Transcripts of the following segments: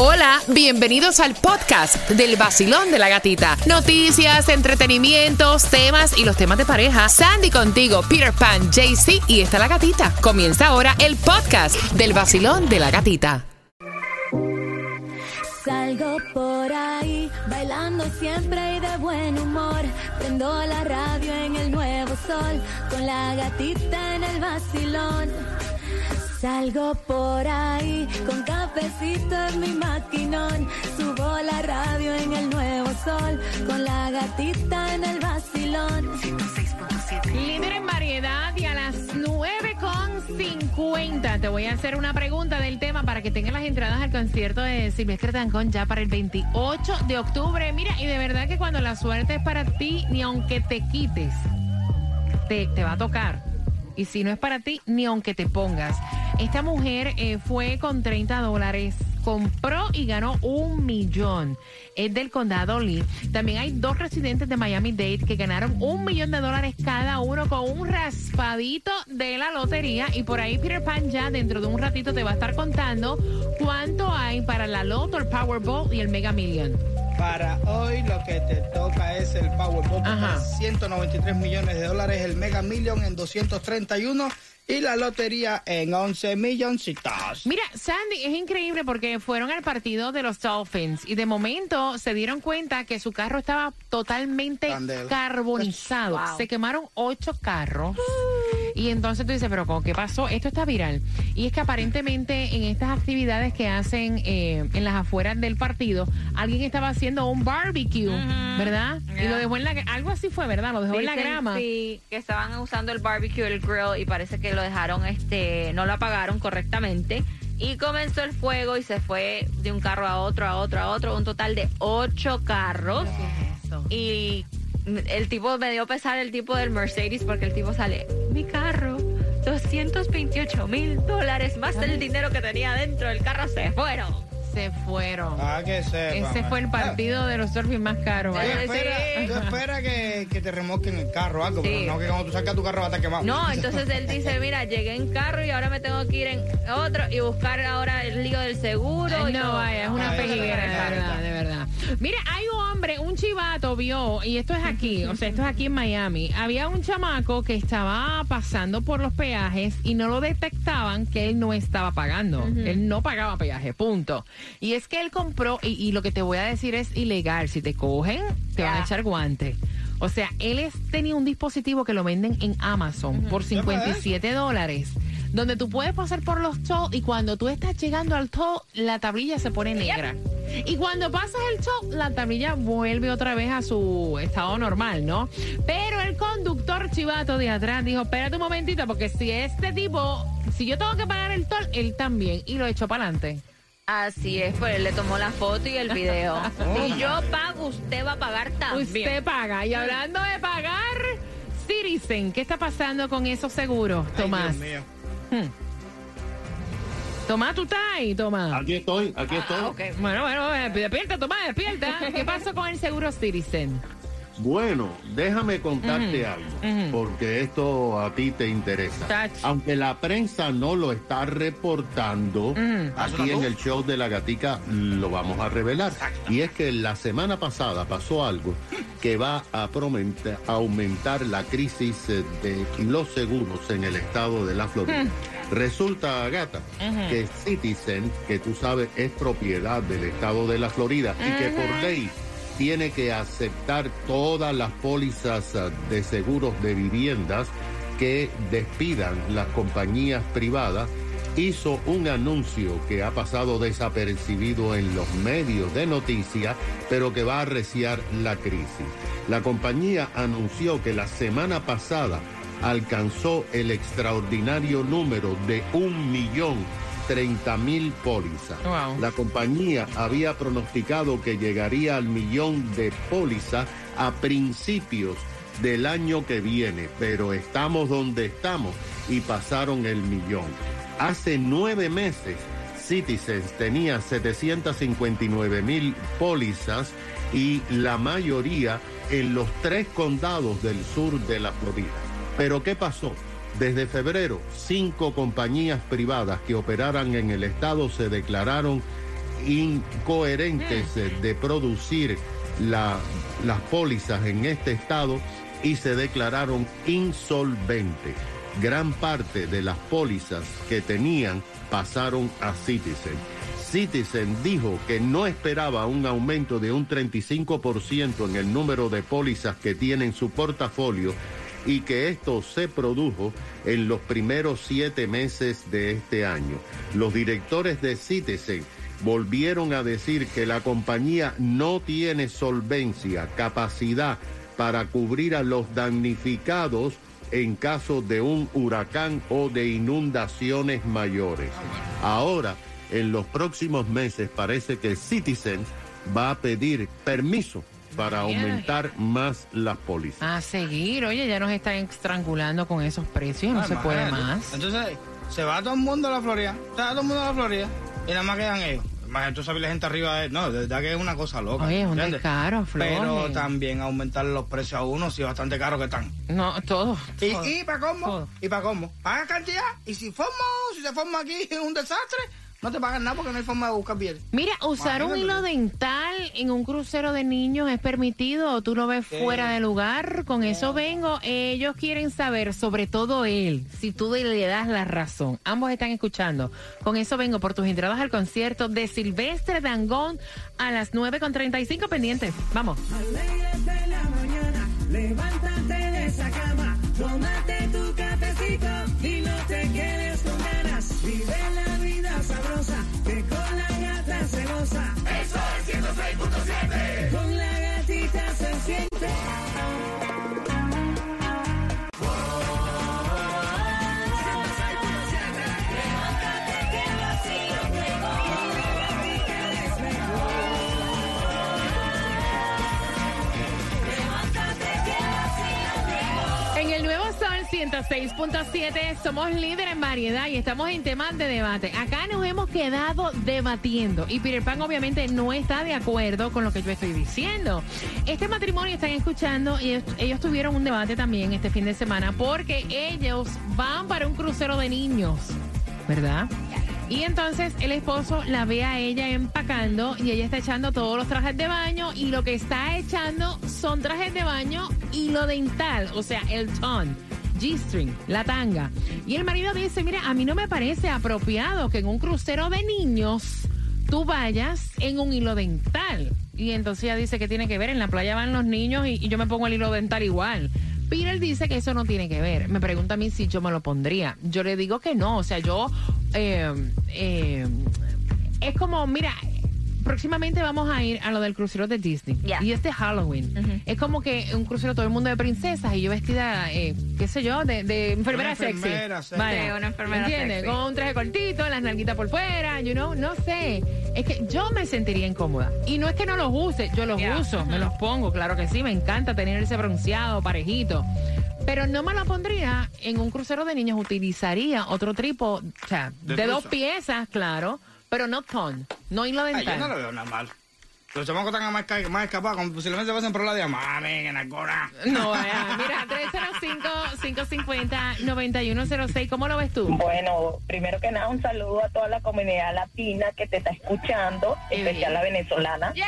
Hola, bienvenidos al podcast del vacilón de la gatita. Noticias, entretenimientos, temas y los temas de pareja. Sandy contigo, Peter Pan, JC y está la gatita. Comienza ahora el podcast del vacilón de la gatita. Salgo por ahí, bailando siempre y de buen humor. Prendo la radio en el nuevo sol, con la gatita en el vacilón. Salgo por ahí, con cafecito en mi maquinón. Subo la radio en el nuevo sol, con la gatita en el vacilón. Líder en variedad y a las 9.50 te voy a hacer una pregunta del tema para que tengas las entradas al concierto de Silvestre Tancón ya para el 28 de octubre. Mira, y de verdad que cuando la suerte es para ti, ni aunque te quites, te, te va a tocar. Y si no es para ti, ni aunque te pongas. Esta mujer eh, fue con 30 dólares, compró y ganó un millón. Es del condado Lee. También hay dos residentes de Miami Dade que ganaron un millón de dólares cada uno con un raspadito de la lotería. Y por ahí Peter Pan ya dentro de un ratito te va a estar contando cuánto hay para la Loto, el Powerball y el Mega Million. Para hoy lo que te toca es el Powerball Ajá. por 193 millones de dólares, el Mega Million en 231 y la lotería en 11 milloncitos. Mira, Sandy, es increíble porque fueron al partido de los Dolphins y de momento se dieron cuenta que su carro estaba totalmente Candela. carbonizado. Wow. Se quemaron ocho carros. Y entonces tú dices, pero ¿cómo qué pasó? Esto está viral. Y es que aparentemente en estas actividades que hacen eh, en las afueras del partido, alguien estaba haciendo un barbecue, ¿verdad? Y lo dejó en la... Algo así fue, ¿verdad? Lo dejó en la grama. Sí, que estaban usando el barbecue, el grill y parece que lo dejaron, este, no lo apagaron correctamente. Y comenzó el fuego y se fue de un carro a otro, a otro, a otro, un total de ocho carros. Y el tipo me dio pesar el tipo del Mercedes porque el tipo sale, mi carro, 228 mil dólares más el dinero que tenía dentro del carro se fueron. Se fueron. Ah, que sepa, Ese man. fue el partido de los Dolphins más caros. Tú esperas esperas que, que te remolquen el carro algo, Sí. pero no que cuando tú sacas tu carro va a estar quemado. No, entonces él dice, mira, llegué en carro y ahora me tengo que ir en otro y buscar ahora el lío del seguro. Ay, y no, todo. vaya, es una de verdad, Mira, hay un hombre, un chivato vio, y esto es aquí, o sea, esto es aquí en Miami. Había un chamaco que estaba pasando por los peajes y no lo detectaban que él no estaba pagando. Él no pagaba peaje, punto. Y es que él compró, y, y lo que te voy a decir es ilegal. Si te cogen, te van a echar guante. O sea, él es- tenía un dispositivo que lo venden en Amazon por 57 dólares. Donde tú puedes pasar por los tolls y cuando tú estás llegando al toll, la tablilla se pone negra. Y cuando pasas el toll, la tablilla vuelve otra vez a su estado normal, ¿no? Pero el conductor chivato de atrás dijo, espérate un momentito, porque si este tipo, si yo tengo que pagar el toll, él también. Y lo echó para adelante. Así es, pues él le tomó la foto y el video. Si yo pago, usted va a pagar también. Usted paga. Y hablando de pagar, Citizen, ¿qué está pasando con esos seguros, Ay, Tomás? Dios mío. Tomás, ¿tú estás ahí, Tomás? Aquí estoy, aquí estoy. Ah, ok. Bueno, bueno, eh, despierta, Tomás, despierta. ¿Qué pasó con el seguro Citizen? Bueno, déjame contarte algo, porque esto a ti te interesa. Aunque la prensa no lo está reportando, aquí en el show de la gatica lo vamos a revelar. Y es que la semana pasada pasó algo que va a aumentar la crisis eh, de los seguros en el estado de la Florida. Resulta, gata, que Citizen, que tú sabes es propiedad del estado de la Florida y que por ley tiene que aceptar todas las pólizas ah, de seguros de viviendas que despidan las compañías privadas, hizo un anuncio que ha pasado desapercibido en los medios de noticias, pero que va a arreciar la crisis. La compañía anunció que la semana pasada alcanzó el extraordinario número de un millón 30 mil pólizas. Wow. La compañía había pronosticado que llegaría al millón de pólizas a principios del año que viene, pero estamos donde estamos y pasaron el millón. Hace nueve meses, Citizens tenía 759 mil pólizas y la mayoría en los tres condados del sur de la Florida. Pero ¿qué pasó? Desde febrero, cinco compañías privadas que operaran en el estado se declararon incoherentes de producir la- las pólizas en este estado y se declararon insolventes. Gran parte de las pólizas que tenían pasaron a Citizen. Citizen dijo que no esperaba un aumento de un 35% en el número de pólizas que tiene en su portafolio y que esto se produjo en los primeros siete meses de este año. Los directores de Citizen volvieron a decir que la compañía no tiene solvencia, capacidad para cubrir a los damnificados en caso de un huracán o de inundaciones mayores. Ahora, en los próximos meses, parece que Citizen va a pedir permiso para aumentar más las pólizas. A seguir, oye, ya nos están estrangulando con esos precios, no se puede más. Entonces, se va todo el mundo a la Florida. Se va todo el mundo a la Florida. Y nada más quedan ellos. Imagínate, tú sabes la gente arriba de... No, de verdad que es una cosa loca. Oye, es un descaro. Pero también aumentar los precios a uno, sí, bastante caros que están. No, todo. Y, todo. y para cómo, todo. y para cómo. Paga cantidad. Y si forma, si se forma aquí un desastre, no te pagan nada porque no hay forma de buscar bien. Mira, usar un hilo dental en un crucero de niños es permitido o tú lo ves fuera de lugar. Con eso vengo. Ellos quieren saber, sobre todo él, si tú le das la razón. Ambos están escuchando. Con eso vengo por tus entradas al concierto de Silvestre Dangón a las 9.35 pendientes. Vamos. Alégrate la mañana, levántate 6.7, somos líderes en variedad y estamos en temas de debate. Acá nos hemos quedado debatiendo y Peter Pan obviamente no está de acuerdo con lo que yo estoy diciendo. Este matrimonio están escuchando y ellos tuvieron un debate también este fin de semana porque ellos van para un crucero de niños, ¿verdad? Y entonces el esposo la ve a ella empacando y ella está echando todos los trajes de baño y lo que está echando son trajes de baño y lo dental, o sea, el ton. G-string, la tanga. Y el marido dice, mira, a mí no me parece apropiado que en un crucero de niños tú vayas en un hilo dental. Y entonces ella dice que tiene que ver, en la playa van los niños y, yo me pongo el hilo dental igual. Peter dice que eso no tiene que ver. Me pregunta a mí si yo me lo pondría. Yo le digo que no. O sea, yo... eh, eh, es como, mira, próximamente vamos a ir a lo del crucero de Disney. Y este Halloween. Es como que un crucero todo el mundo de princesas y yo vestida, eh, qué sé yo, de, de enfermera Una sexy. enfermera sexy. Sí, una enfermera ¿Entiendes? sexy. Con un traje cortito, las nalguitas por fuera, you know, no sé. Es que yo me sentiría incómoda. Y no es que no los use, yo los uso, me los pongo, claro que sí, me encanta tener ese bronceado parejito. Pero no me lo pondría en un crucero de niños, utilizaría otro tipo, o sea, de, De dos piezas, claro, pero no ton, no hilo Ay, dental. yo no lo veo nada mal. Los chamacos están más, más escapados, como posiblemente pasen por la de mami, que nalgona. No, vaya, mira, 305-550-9106, ¿cómo lo ves tú? Bueno, primero que nada, un saludo a toda la comunidad latina que te está escuchando, Qué especial bien. la venezolana. ¡Yeah!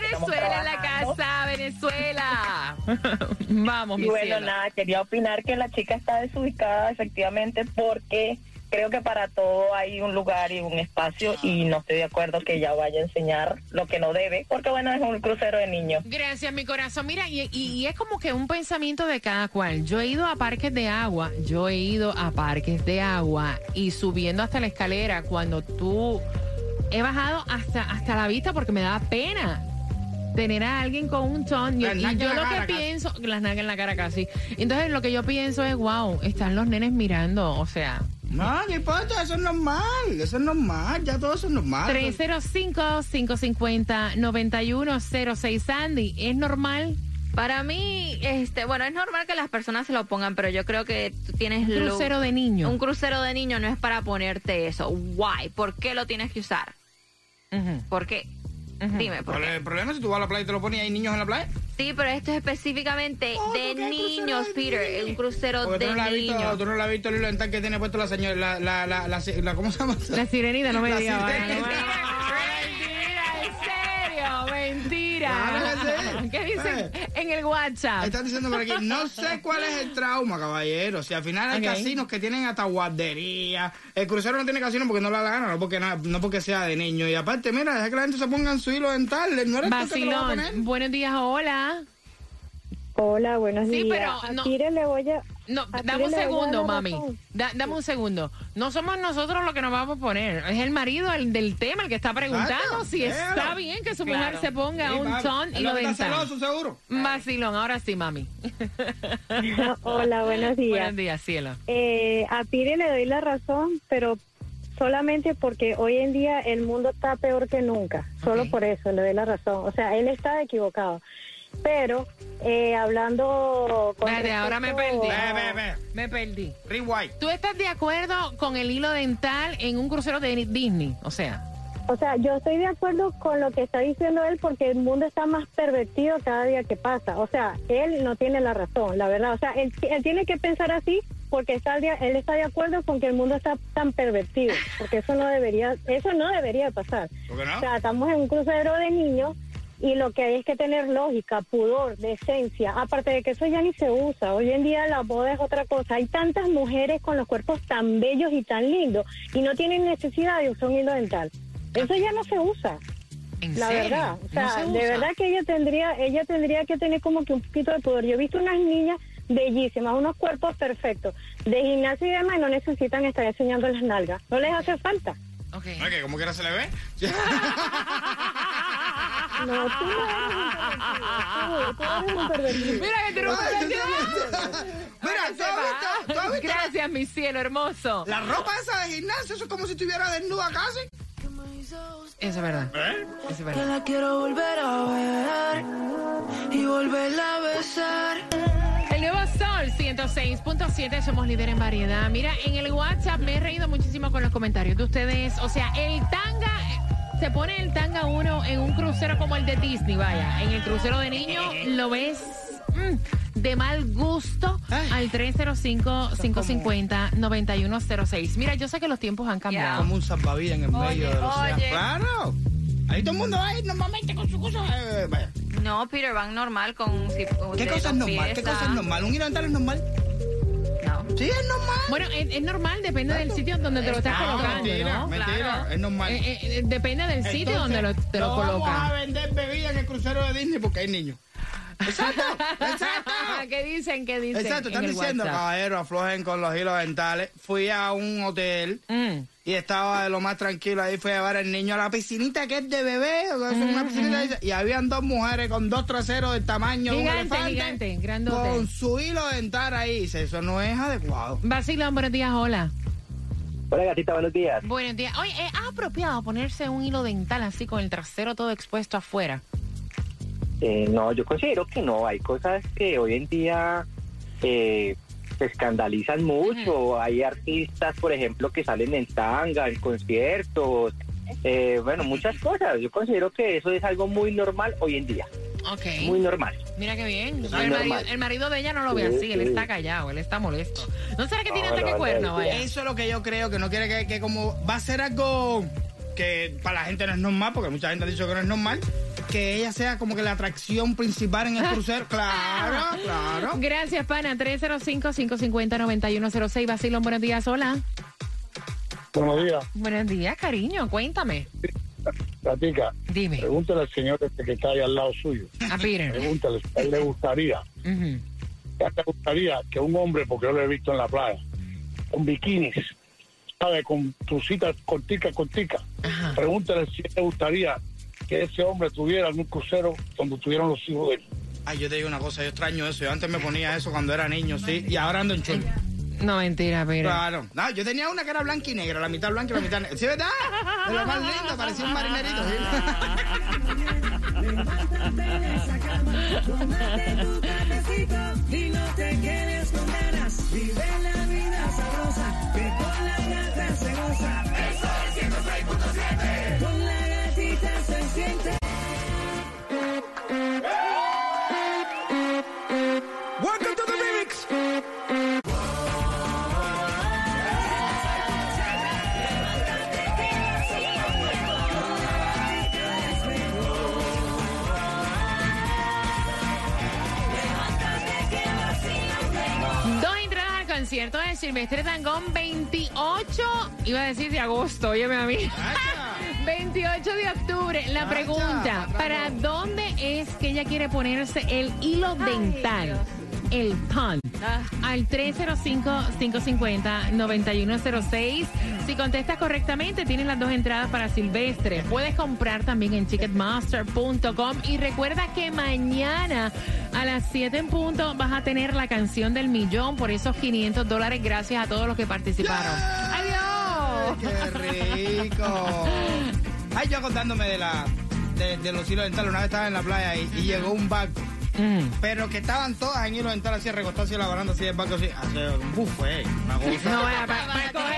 Venezuela en la casa, Venezuela. Vamos, Y mi bueno, cielo. nada, quería opinar que la chica está desubicada efectivamente porque creo que para todo hay un lugar y un espacio y no estoy de acuerdo que ella vaya a enseñar lo que no debe, porque bueno, es un crucero de niños. Gracias, mi corazón. Mira, y, y- y es como que un pensamiento de cada cual. Yo he ido a parques de agua, yo he ido a parques de agua y subiendo hasta la escalera cuando tú he bajado hasta, hasta la vista porque me da pena tener a alguien con un ton. Y, yo lo que cara casi. pienso, las nalgas en la cara casi. Entonces lo que yo pienso es, wow, están los nenes mirando, o sea. No, no importa, eso es normal, eso es normal, ya todo eso es normal. 305-550-9106, Sandy, ¿es normal? Para mí, este, bueno, es normal que las personas se lo pongan, pero yo creo que tú tienes Un lo- crucero de niños. Un crucero de niños no es para ponerte eso. Why? ¿Por qué lo tienes que usar? Ujú. ¿Por qué? Dime. ¿por qué? El problema es si tú vas a la playa y te lo pones y hay niños en la playa. Sí, pero esto es específicamente oh, de niños, Peter. Es Un crucero de no la niños. Visto, tú no lo has visto el hilo dental que tiene puesto la señora. La, la, la, la, la ¿Cómo se llama? La sirenita, no me digas. Mentira, en serio, mentira. ¿qué dicen Eh. en el WhatsApp? Están diciendo por aquí, no sé cuál es el trauma, caballero. Si al final hay casinos que tienen hasta guardería. El crucero no tiene casino porque no le da la gana, no porque, no porque sea de niño. Y aparte, mira, deja que la gente se ponga en su hilo dental. No eres tú que te lo vas a Vacilón, poner. buenos días, hola. Hola, buenos Sí, días. pero a no- Tire le voy a... No, a dame un segundo, mami. Da- dame un segundo. No somos nosotros los que nos vamos a poner. Es el marido el del tema el que está preguntando si está bien que su Claro. mujer se ponga Sí, un papi. ton y lo dental. celoso, seguro. Vacilón, ahora sí, mami. Hola, buenos días. Buenos días, cielo. Eh, a Tire le doy la razón, pero solamente porque hoy en día el mundo está peor que nunca. Solo por eso le doy la razón. O sea, él está equivocado. Pero eh, hablando... con Espérate, ahora me perdí. a- Ve, ve, ve. Me perdí. Rewind. ¿Tú estás de acuerdo con el hilo dental en un crucero de Disney? O sea, O sea, yo estoy de acuerdo con lo que está diciendo él porque el mundo está más pervertido cada día que pasa. O sea, él no tiene la razón, la verdad. O sea, él, él tiene que pensar así porque está día- él está de acuerdo con que el mundo está tan pervertido, porque eso no debería, eso no debería de pasar. ¿Por qué no? O sea, estamos en un crucero de niños y lo que hay es que tener lógica, pudor, decencia. Aparte de que eso ya ni se usa. Hoy en día la boda es otra cosa. Hay tantas mujeres con los cuerpos tan bellos y tan lindos y no tienen necesidad de usar un hilo dental. Eso ya no se usa. ¿en La serio? verdad, o ¿No sea, se de verdad que ella tendría, ella tendría que tener como que un poquito de pudor. Yo he visto unas niñas bellísimas, unos cuerpos perfectos, de gimnasio y demás, y no necesitan estar enseñando las nalgas. No les hace falta. Ok. No, que como quiera se le ve. No, tú no eres un pervertido. Tú, tú eres un pervertido. Mira que Ay, puedes Mira, ¿tú has visto? Gracias, mi cielo hermoso. La ropa esa de gimnasio, eso es como si estuviera desnuda casi. Eso es verdad. ¿Eh? Eso es Que verdad. la quiero volver a ver y volverla a besar. El nuevo Sol 106.7, somos líder en variedad. Mira, en el WhatsApp me he reído muchísimo con los comentarios de ustedes. O sea, el tanga, se pone el tanga uno en un crucero como el de Disney, vaya. En el crucero de niños lo ves mm, de mal gusto Ay. al 305-550-9106. Mira, yo sé que los tiempos han cambiado. Como un salvavidas en el Oye, medio del océano. Claro. Ahí todo el mundo va a ir normalmente con su cosa. eh, vaya. No, Peter Van normal con... si- ¿Qué de cosa es normal? ¿Qué cosa es normal? ¿Un dental es normal? Sí, es normal. Bueno, es, es normal, depende del sitio donde te lo estás colocando, mentira, ¿no? mentira. Claro. Es normal. Eh, eh, eh, depende del sitio Entonces, donde lo, te lo no Vamos a colocas. vender bebida en el crucero de Disney porque hay niños. Exacto, exacto. ¿Qué dicen? ¿Qué dicen? Exacto, están diciendo, caballero, aflojen con los hilos dentales. Fui a un hotel Mm. y estaba de lo más tranquilo. Ahí fui a llevar al niño a la piscinita que es de bebé. o sea, es una piscinita esa, Y habían dos mujeres con dos traseros del tamaño de un Gigante, elefante. gigante, grandote. Con su hilo dental ahí. Dice, Eso no es adecuado. Vacilón, buenos días, hola. Hola gatita, buenos días. Buenos días. Oye, ¿es apropiado ponerse un hilo dental así con el trasero todo expuesto afuera? Eh, no, yo considero que no. Hay cosas que hoy en día eh, se escandalizan mucho. Hay artistas, por ejemplo, que salen en tanga, en conciertos. eh, bueno, muchas cosas. Yo considero que eso es algo muy normal hoy en día. Ok. Muy normal. Mira qué bien. El, marido, normal. el marido de ella no lo ve Sí, así, él está callado, él está molesto. ¿No será que tiene No, ataque no, cuerno? Vaya. Eso es lo que yo creo, que no quiere que, que como va a ser algo que para la gente no es normal, porque mucha gente ha dicho que no es normal, que ella sea como que la atracción principal en el crucero. Claro, claro. Gracias, pana. 305-550-9106. Vacilón, buenos días, hola. Buenos días, Buenos días, cariño, cuéntame. Gatica. Dime. Pregúntale al señor este que está ahí al lado suyo. A Peter. Pregúntale si a él le gustaría, Ujú. a él le gustaría que un hombre, porque yo lo he visto en la playa, con bikinis, ¿sabe? Con trucitas corticas, corticas. Pregúntale si le gustaría que ese hombre tuviera en un crucero donde tuvieran los hijos de él. Ay, yo te digo una cosa, yo extraño eso. Yo antes me ponía eso cuando era niño, sí, y ahora ando en chul. No, mentira, Peter. Claro. No, yo tenía una que era blanca y negra, la mitad blanca y la mitad negra. ¿Sí, verdad? De lo más lindo, parecía un marinerito. Levántate siente. Dos entradas al concierto de Silvestre Tangón 28, iba a decir de agosto, óyeme a mí. Ah, 28 de octubre. La Acha, pregunta, ¿para dónde es que ella quiere ponerse el hilo dental? El PUN. Ah. Al 305-550-9106. Si contestas correctamente, tienes las dos entradas para Silvestre. Puedes comprar también en ticketmaster.com. Y recuerda que mañana a las 7 en punto vas a tener la canción del millón por esos 500 dólares gracias a todos los que participaron. ¡Adiós! ¡Qué rico! Ay, yo contándome de la de, de los hilos dentales. Una vez estaba en la playa y, y llegó un barco. Mm. Pero que estaban todas en hilo dental así, recostadas así, la baranda así del barco así. Hace un buffet, una cosa. No, para, para coger,